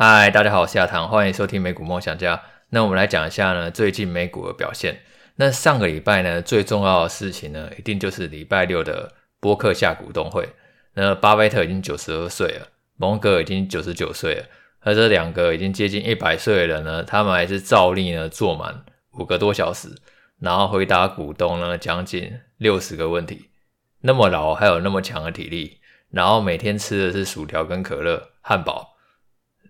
嗨，大家好，我是亚堂，欢迎收听美股梦想家。那我们来讲一下呢，最近美股的表现。那上个礼拜呢，最重要的事情呢，一定就是礼拜六的波克夏股东会。那巴菲特已经九十二岁了，蒙哥已经九十九岁了，而这两个已经接近一百岁的人呢，他们还是照例呢坐满五个多小时，然后回答股东呢将近六十个问题。那么老还有那么强的体力，然后每天吃的是薯条跟可乐、汉堡。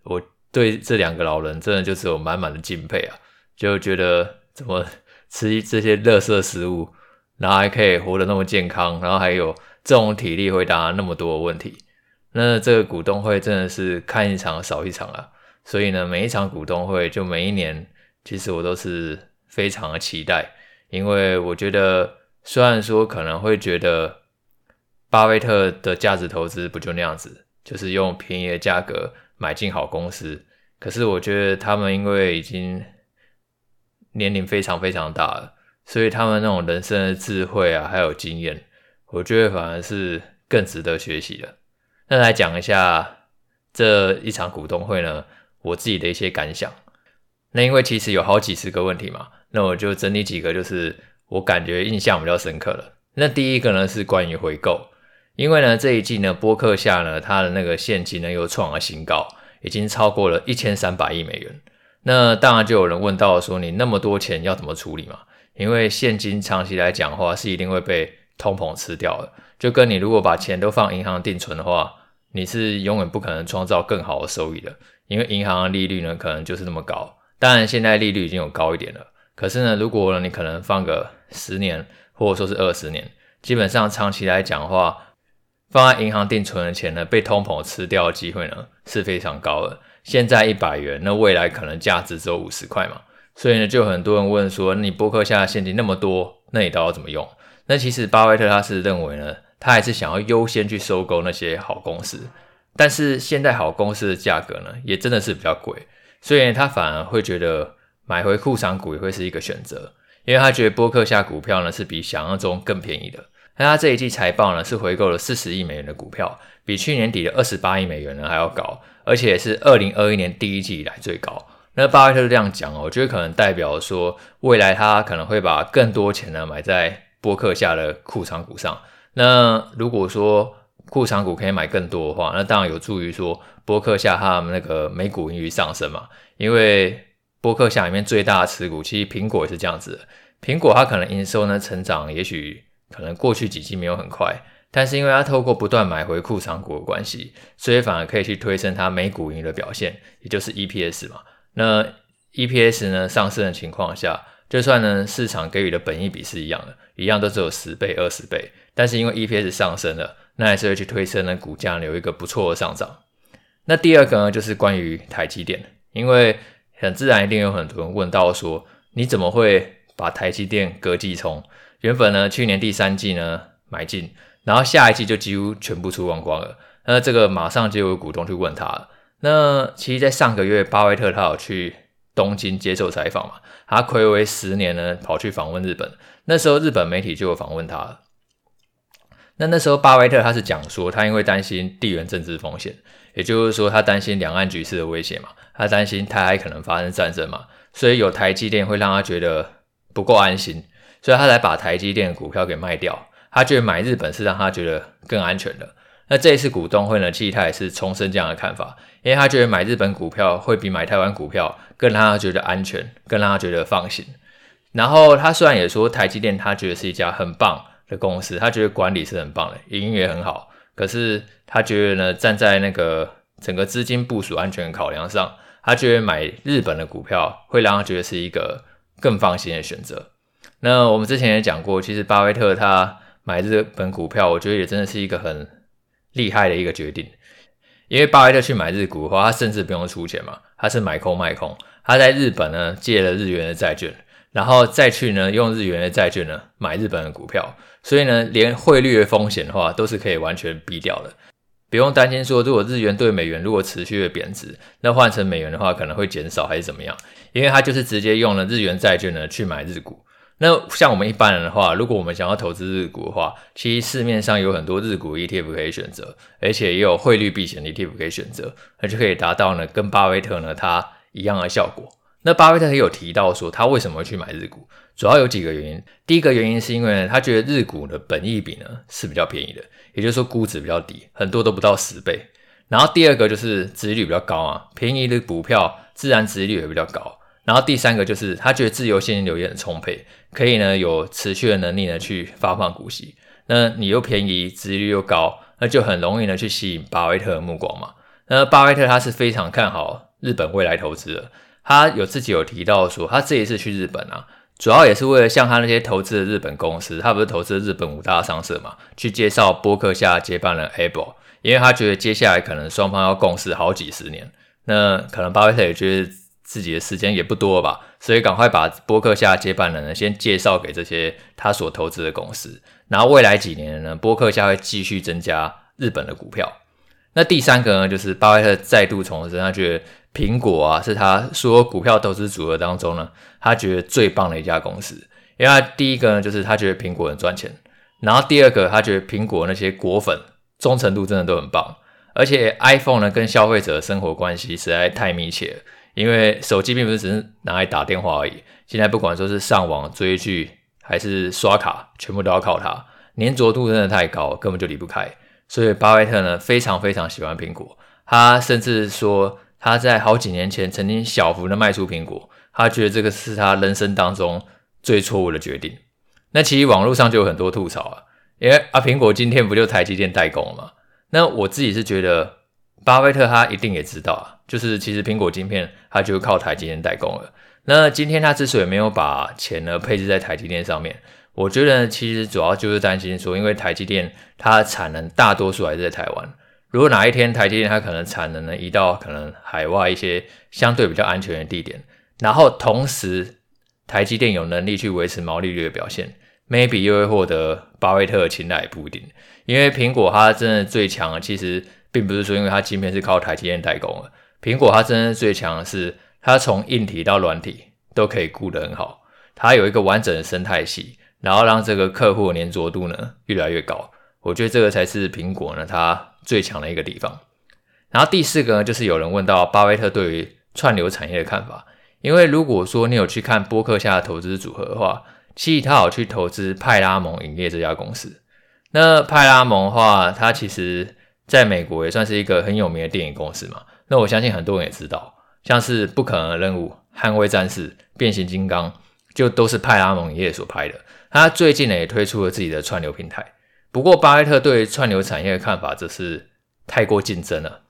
我对这两个老人真的就是有满满的敬佩啊，就觉得怎么吃这些垃圾食物，然后还可以活得那么健康，然后还有这种体力回答那么多问题。那这个股东会真的是看一场少一场啊，所以呢，每一场股东会就每一年，其实我都是非常的期待，因为我觉得虽然说可能会觉得巴菲特的价值投资不就那样子，就是用便宜的价格。买进好公司，可是我觉得他们因为已经年龄非常非常大了，所以他们那种人生的智慧啊，还有经验，我觉得反而是更值得学习的。那来讲一下这一场股东会呢，我自己的一些感想。那因为其实有好几十个问题嘛，那我就整理几个，就是我感觉印象比较深刻的。那第一个呢是关于回购。因为呢，这一季呢，波克夏呢，它的那个现金呢又创了新高，已经超过了一千三百亿美元。那当然就有人问到说，你那么多钱要怎么处理嘛？因为现金长期来讲的话，是一定会被通膨吃掉的。就跟你如果把钱都放银行定存的话，你是永远不可能创造更好的收益的，因为银行的利率呢可能就是那么高。当然现在利率已经有高一点了，可是呢，如果你可能放个十年或者说是二十年，基本上长期来讲的话，放在银行定存的钱呢，被通膨吃掉的机会呢是非常高的。现在一百元，那未来可能价值只有五十块嘛。所以呢，就很多人问说，你波克夏现金那么多，那你到底要怎么用？那其实巴菲特他是认为呢，他还是想要优先去收购那些好公司。但是现在好公司的价格呢，也真的是比较贵，所以他反而会觉得买回库藏股也会是一个选择，因为他觉得波克夏股票呢是比想象中更便宜的。那他这一季财报呢，是回购了四十亿美元的股票，比去年底的二十八亿美元呢还要高，而且是二零二一年第一季以来最高。那巴菲特这样讲哦，我觉得可能代表说，未来他可能会把更多钱呢买在波克下的库藏股上。那如果说库藏股可以买更多的话，那当然有助于说波克下他们那个每股盈余上升嘛。因为波克下里面最大的持股，其实苹果也是这样子的，苹果它可能营收呢成长，也许。可能过去几季没有很快，但是因为它透过不断买回库藏股的关系，所以反而可以去推升它每股盈的表现，也就是 EPS 嘛。那 EPS 呢上升的情况下，就算呢市场给予的本益比是一样的，一样都只有十倍、二十倍，但是因为 EPS 上升了，那还是会去推升呢股价有一个不错的上涨。那第二个呢就是关于台积电，因为很自然一定有很多人问到说，你怎么会把台积电割季冲？原本呢，去年第三季呢买进，然后下一季就几乎全部出光光了。那这个马上就有股东去问他了。那其实，在上个月，巴菲特他有去东京接受采访嘛？他睽违十年呢，跑去访问日本。那时候日本媒体就有访问他了。那那时候巴菲特他是讲说，他因为担心地缘政治风险，也就是说他担心两岸局势的威胁嘛，他担心台海可能发生战争嘛，所以有台积电会让他觉得不够安心。所以他才把台积电的股票给卖掉，他觉得买日本是让他觉得更安全的。那这一次股东会呢，其实他也是重申这样的看法，因为他觉得买日本股票会比买台湾股票更让他觉得安全，更让他觉得放心。然后他虽然也说台积电他觉得是一家很棒的公司，他觉得管理是很棒的，营运也很好，可是他觉得呢，站在那个整个资金部署安全考量上，他觉得买日本的股票会让他觉得是一个更放心的选择。那我们之前也讲过，其实巴菲特他买日本股票，我觉得也真的是一个很厉害的一个决定。因为巴菲特去买日股的话，他甚至不用出钱嘛，他是买空卖空，他在日本呢借了日元的债券，然后再去呢用日元的债券呢买日本的股票，所以呢连汇率的风险的话都是可以完全避掉的，不用担心说如果日元对美元如果持续的贬值，那换成美元的话可能会减少还是怎么样，因为他就是直接用了日元债券呢去买日股。那像我们一般人的话，如果我们想要投资日股的话，其实市面上有很多日股 ETF 可以选择，而且也有汇率避险 ETF 可以选择，那就可以达到呢跟巴菲特呢他一样的效果。那巴菲特也有提到说，他为什么去买日股，主要有几个原因。第一个原因是因为呢，他觉得日股的本益比呢是比较便宜的，也就是说估值比较低，很多都不到十倍。然后第二个就是殖利率比较高啊，便宜的股票自然殖利率也比较高。然后第三个就是他觉得自由现金流也很充沛，可以呢有持续的能力呢去发放股息。那你又便宜，殖利率又高，那就很容易呢去吸引巴菲特的目光嘛。那巴菲特他是非常看好日本未来投资的，他有自己有提到说，他这一次去日本啊，主要也是为了向他那些投资的日本公司，他不是投资日本五大商社嘛，去介绍波克夏接班人 Apple，因为他觉得接下来可能双方要共事好几十年，那可能巴菲特也觉得。自己的时间也不多吧，所以赶快把波克夏接班人呢先介绍给这些他所投资的公司，然后未来几年呢，波克夏会继续增加日本的股票。那第三个呢，就是巴菲特再度重申，他觉得苹果啊是他所有股票投资组合当中呢，他觉得最棒的一家公司。因为他第一个呢，就是他觉得苹果很赚钱，然后第二个，他觉得苹果那些果粉忠诚度真的都很棒，而且 iPhone 呢跟消费者的生活关系实在太密切了。因为手机并不是只是拿来打电话而已，现在不管说是上网追剧还是刷卡，全部都要靠它，粘着度真的太高，根本就离不开。所以巴菲特呢非常非常喜欢苹果，他甚至说他在好几年前曾经小幅的卖出苹果，他觉得这个是他人生当中最错误的决定。那其实网络上就有很多吐槽啊，因为啊苹果今天不就台积电代工了吗？那我自己是觉得。巴菲特他一定也知道啊，就是其实苹果晶片它就靠台积电代工了。那今天他之所以没有把钱呢配置在台积电上面，我觉得其实主要就是担心说，因为台积电它的产能大多数还是在台湾，如果哪一天台积电它可能产能呢移到可能海外一些相对比较安全的地点，然后同时台积电有能力去维持毛利率的表现，maybe 又会获得巴菲特的青睐也不一定。因为苹果它真的最强的其实。并不是说，因为它晶片是靠台积电代工的。苹果它真正最强的是，它从硬体到软体都可以顾得很好。它有一个完整的生态系，然后让这个客户的粘着度呢越来越高。我觉得这个才是苹果呢它最强的一个地方。然后第四个呢，就是有人问到巴菲特对于串流产业的看法。因为如果说你有去看波克夏的投资组合的话，其实他有去投资派拉蒙影业这家公司。那派拉蒙的话，它其实。在美国也算是一个很有名的电影公司嘛，那我相信很多人也知道，像是《不可能的任务》、《捍卫战士》、《变形金刚》，就都是派拉蒙影业所拍的。他最近呢也推出了自己的串流平台。不过，巴菲特对串流产业的看法则是太过竞争了，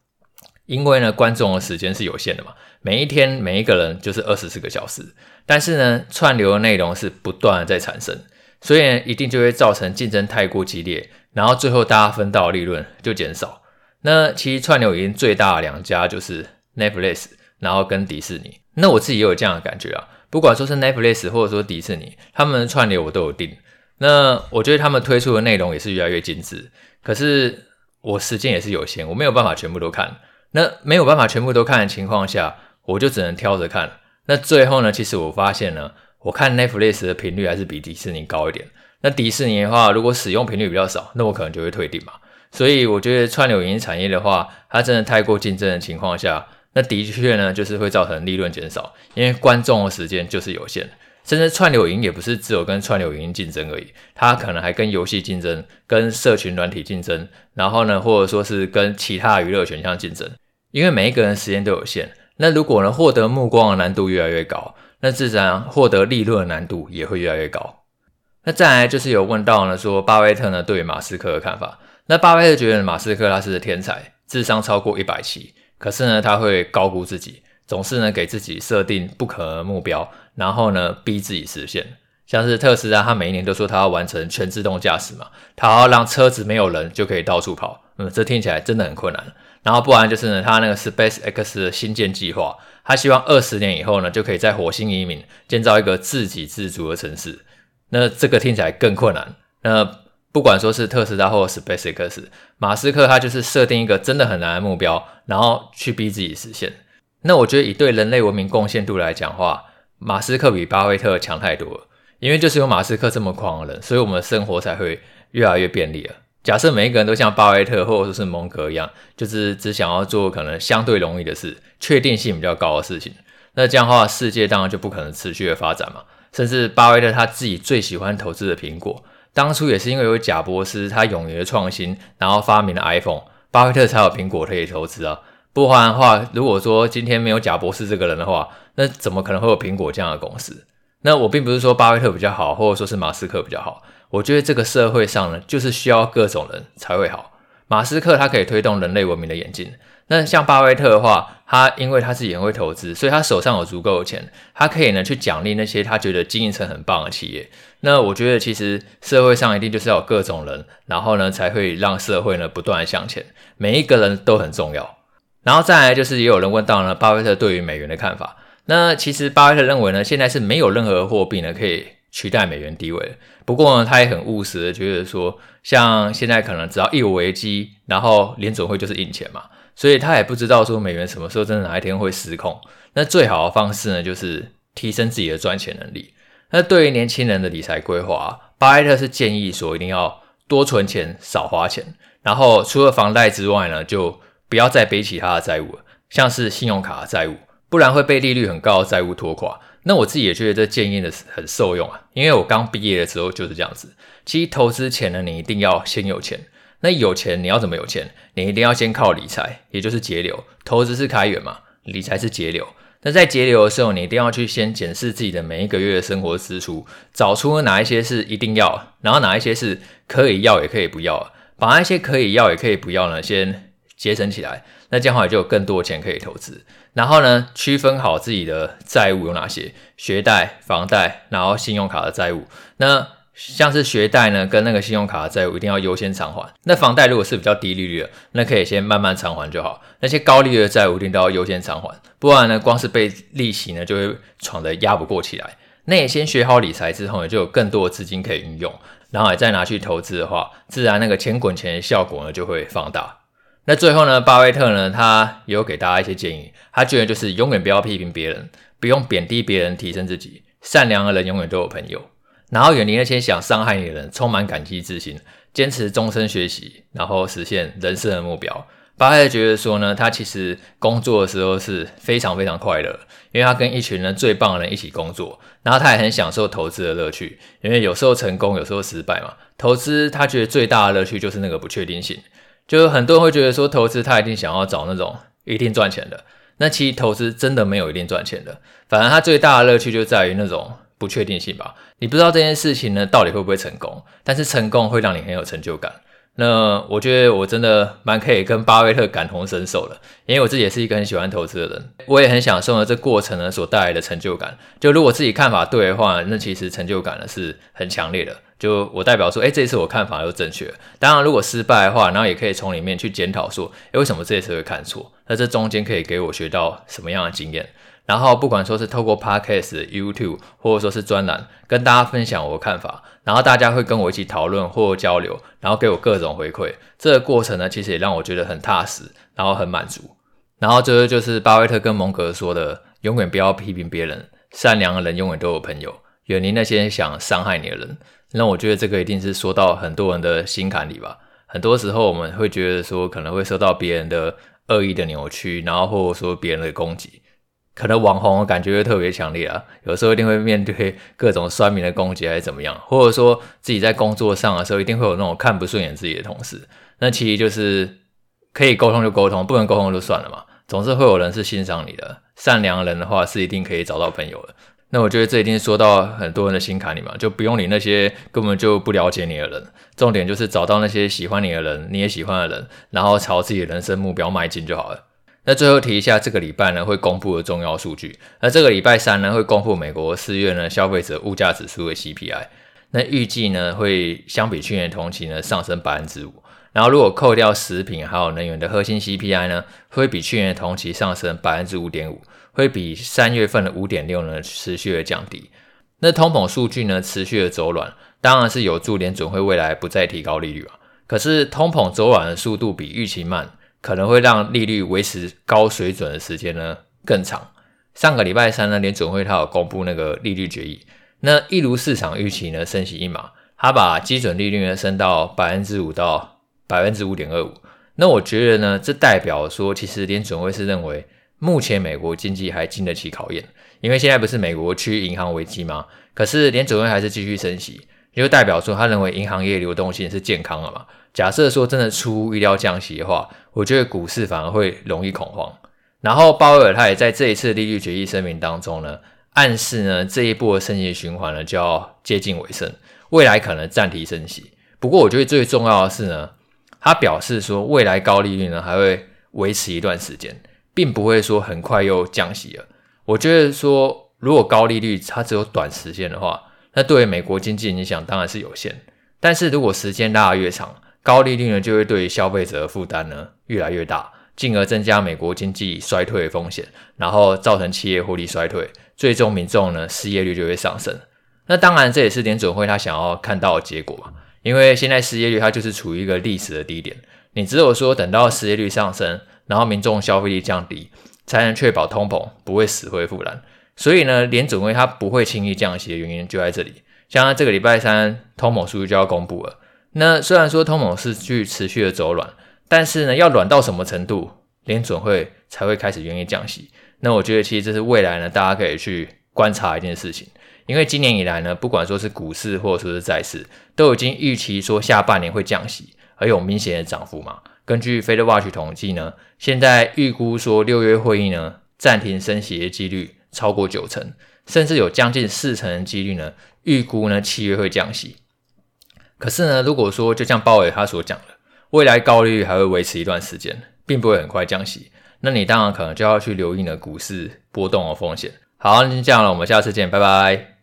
因为呢观众的时间是有限的嘛，每一天每一个人就是二十四个小时，但是呢串流的内容是不断的在产生，所以一定就会造成竞争太过激烈。然后最后大家分到的利润就减少。那其实串流已经最大的两家就是 Netflix，然后跟迪士尼。那我自己也有这样的感觉啊，不管说是 Netflix 或者说迪士尼，他们的串流我都有订。那我觉得他们推出的内容也是越来越精致。可是我时间也是有限，我没有办法全部都看。那没有办法全部都看的情况下，我就只能挑着看。那最后呢，其实我发现呢，我看 Netflix 的频率还是比迪士尼高一点。那迪士尼的话，如果使用频率比较少，那我可能就会退订嘛。所以我觉得串流影音产业的话，它真的太过竞争的情况下，那的确呢，就是会造成利润减少，因为观众的时间就是有限。甚至串流影也不是只有跟串流影音竞争而已，它可能还跟游戏竞争、跟社群软体竞争，然后呢，或者说是跟其他娱乐选项竞争。因为每一个人时间都有限，那如果呢，获得目光的难度越来越高，那自然获得利润的难度也会越来越高。那再来就是有问到呢，说巴菲特呢对于马斯克的看法。那巴菲特觉得马斯克他是天才，智商超过一百七，可是呢他会高估自己，总是呢给自己设定不可能的目标，然后呢逼自己实现。像是特斯拉，他每一年都说他要完成全自动驾驶嘛，他要让车子没有人就可以到处跑，嗯，这听起来真的很困难。然后不然就是呢他那个 Space X 的星舰计划，他希望二十年以后呢就可以在火星移民，建造一个自给自足的城市。那这个听起来更困难。那不管说是特斯拉或是 SpaceX，马斯克他就是设定一个真的很难的目标，然后去逼自己实现。那我觉得以对人类文明贡献度来讲话，马斯克比巴菲特强太多了。因为就是有马斯克这么狂的人，所以我们的生活才会越来越便利了。假设每一个人都像巴菲特或者说是蒙格一样，就是只想要做可能相对容易的事，确定性比较高的事情，那这样的话，世界当然就不可能持续的发展嘛。甚至巴菲特他自己最喜欢投资的苹果，当初也是因为有贾伯斯他勇于的创新，然后发明了 iPhone，巴菲特才有苹果可以投资啊。不然的话，如果说今天没有贾伯斯这个人的话，那怎么可能会有苹果这样的公司？那我并不是说巴菲特比较好，或者说是马斯克比较好。我觉得这个社会上呢，就是需要各种人才会好。马斯克他可以推动人类文明的演进。那像巴菲特的话，他因为他自己很会投资，所以他手上有足够的钱，他可以呢去奖励那些他觉得经营层很棒的企业。那我觉得其实社会上一定就是要有各种人，然后呢才会让社会呢不断向前。每一个人都很重要。然后再来就是也有人问到呢，巴菲特对于美元的看法。那其实巴菲特认为呢，现在是没有任何货币呢可以取代美元地位。不过呢，他也很务实的觉得说，像现在可能只要一有危机，然后联总会就是印钱嘛，所以他也不知道说美元什么时候真的哪一天会失控。那最好的方式呢，就是提升自己的赚钱能力。那对于年轻人的理财规划，巴菲特是建议说一定要多存钱，少花钱，然后除了房贷之外呢，就不要再背其他的债务了，像是信用卡的债务，不然会被利率很高的债务拖垮。那我自己也觉得这建议的很受用啊，因为我刚毕业的时候就是这样子。其实投资前呢，你一定要先有钱。那有钱你要怎么有钱？你一定要先靠理财，也就是节流。投资是开源嘛，理财是节流。那在节流的时候，你一定要去先检视自己的每一个月的生活支出，找出哪一些是一定要，然后哪一些是可以要也可以不要，把那些可以要也可以不要呢，先节省起来。那这样的话就有更多的钱可以投资。然后呢，区分好自己的债务有哪些，学贷、房贷，然后信用卡的债务。那像是学贷呢，跟那个信用卡的债务一定要优先偿还。那房贷如果是比较低利率的，那可以先慢慢偿还就好。那些高利率的债务一定都要优先偿还，不然呢，光是被利息呢就会闯得压不过起来。那也先学好理财之后呢，就有更多的资金可以运用，然后也再拿去投资的话，自然那个钱滚钱的效果呢就会放大。那最后呢，巴菲特呢，他也有给大家一些建议。他觉得就是永远不要批评别人，不用贬低别人，提升自己。善良的人永远都有朋友。然后远离那些想伤害你的人，充满感激之心，坚持终身学习，然后实现人生的目标。巴菲特觉得说呢，他其实工作的时候是非常非常快乐，因为他跟一群人最棒的人一起工作。然后他也很享受投资的乐趣，因为有时候成功，有时候失败嘛。投资他觉得最大的乐趣就是那个不确定性。就很多人会觉得说，投资他一定想要找那种一定赚钱的，那其实投资真的没有一定赚钱的，反而他最大的乐趣就在于那种不确定性吧。你不知道这件事情呢到底会不会成功，但是成功会让你很有成就感。那我觉得我真的蛮可以跟巴菲特感同身受的，因为我自己也是一个很喜欢投资的人，我也很享受呢这过程呢所带来的成就感。就如果自己看法对的话，那其实成就感呢是很强烈的。就我代表说，诶，这一次我看法又正确。当然，如果失败的话，然后也可以从里面去检讨说，诶，为什么这一次会看错？那这中间可以给我学到什么样的经验？然后不管说是透过 Podcast、YouTube，或者说是专栏，跟大家分享我的看法，然后大家会跟我一起讨论或交流，然后给我各种回馈。这个过程呢，其实也让我觉得很踏实，然后很满足。然后最后就是巴菲特跟蒙格说的：永远不要批评别人，善良的人永远都有朋友，远离那些想伤害你的人。那我觉得这个一定是说到很多人的心坎里吧。很多时候我们会觉得说，可能会受到别人的恶意的扭曲，然后或者说别人的攻击。可能网红感觉会特别强烈啊，有时候一定会面对各种酸民的攻击还是怎么样，或者说自己在工作上的时候一定会有那种看不顺眼自己的同事，那其实就是可以沟通就沟通，不能沟通就算了嘛，总是会有人是欣赏你的，善良人的话是一定可以找到朋友的。那我觉得这一定说到很多人的心坎里嘛，就不用理那些根本就不了解你的人，重点就是找到那些喜欢你的人，你也喜欢的人，然后朝自己的人生目标迈进就好了。那最后提一下，这个礼拜呢会公布的重要数据。那这个礼拜三呢会公布美国四月呢消费者物价指数的 CPI。那预计呢会相比去年同期呢上升百分之五。然后如果扣掉食品还有能源的核心 CPI 呢，会比去年同期上升百分之五点五，会比三月份的五点六呢持续的降低。那通膨数据呢持续的走软，当然是有助联准会未来不再提高利率啊。可是通膨走软的速度比预期慢。可能会让利率维持高水准的时间呢更长。上个礼拜三呢，联准会它有公布那个利率决议，那一如市场预期呢，升息一码，他把基准利率呢升到百分之五到百分之五点二五。那我觉得呢，这代表说，其实联准会是认为目前美国经济还经得起考验，因为现在不是美国区银行危机吗？可是联准会还是继续升息，也就代表说他认为银行业流动性是健康的嘛。假设说真的出乎意料降息的话，我觉得股市反而会容易恐慌。然后鲍威尔他也在这一次利率决议声明当中呢，暗示呢这一波的升息循环呢就要接近尾声，未来可能暂停升息。不过我觉得最重要的是呢。他表示说，未来高利率呢还会维持一段时间，并不会说很快又降息了。我觉得说，如果高利率它只有短时间的话，那对于美国经济影响当然是有限。但是如果时间拉得越长，高利率呢就会对消费者的负担呢越来越大，进而增加美国经济衰退的风险，然后造成企业获利衰退，最终民众呢失业率就会上升。那当然这也是联准会他想要看到的结果嘛。因为现在失业率它就是处于一个历史的低点，你只有说等到失业率上升，然后民众消费力降低，才能确保通膨不会死灰复燃。所以呢，联准会它不会轻易降息的原因就在这里。像这个礼拜三通膨数据就要公布了，那虽然说通膨是去持续的走软，但是呢，要软到什么程度，联准会才会开始愿意降息？那我觉得其实这是未来呢，大家可以去观察一件事情。因为今年以来呢，不管说是股市或者说是债市，都已经预期说下半年会降息，而有明显的涨幅嘛。根据 FedWatch 统计呢，现在预估说六月会议呢暂停升息的几率超过九成，甚至有将近四成的几率呢预估呢七月会降息。可是呢，如果说就像鲍威尔他所讲的，未来高利率还会维持一段时间，并不会很快降息，那你当然可能就要去留意呢股市波动的风险。好，那就这样了，我们下次见，拜拜。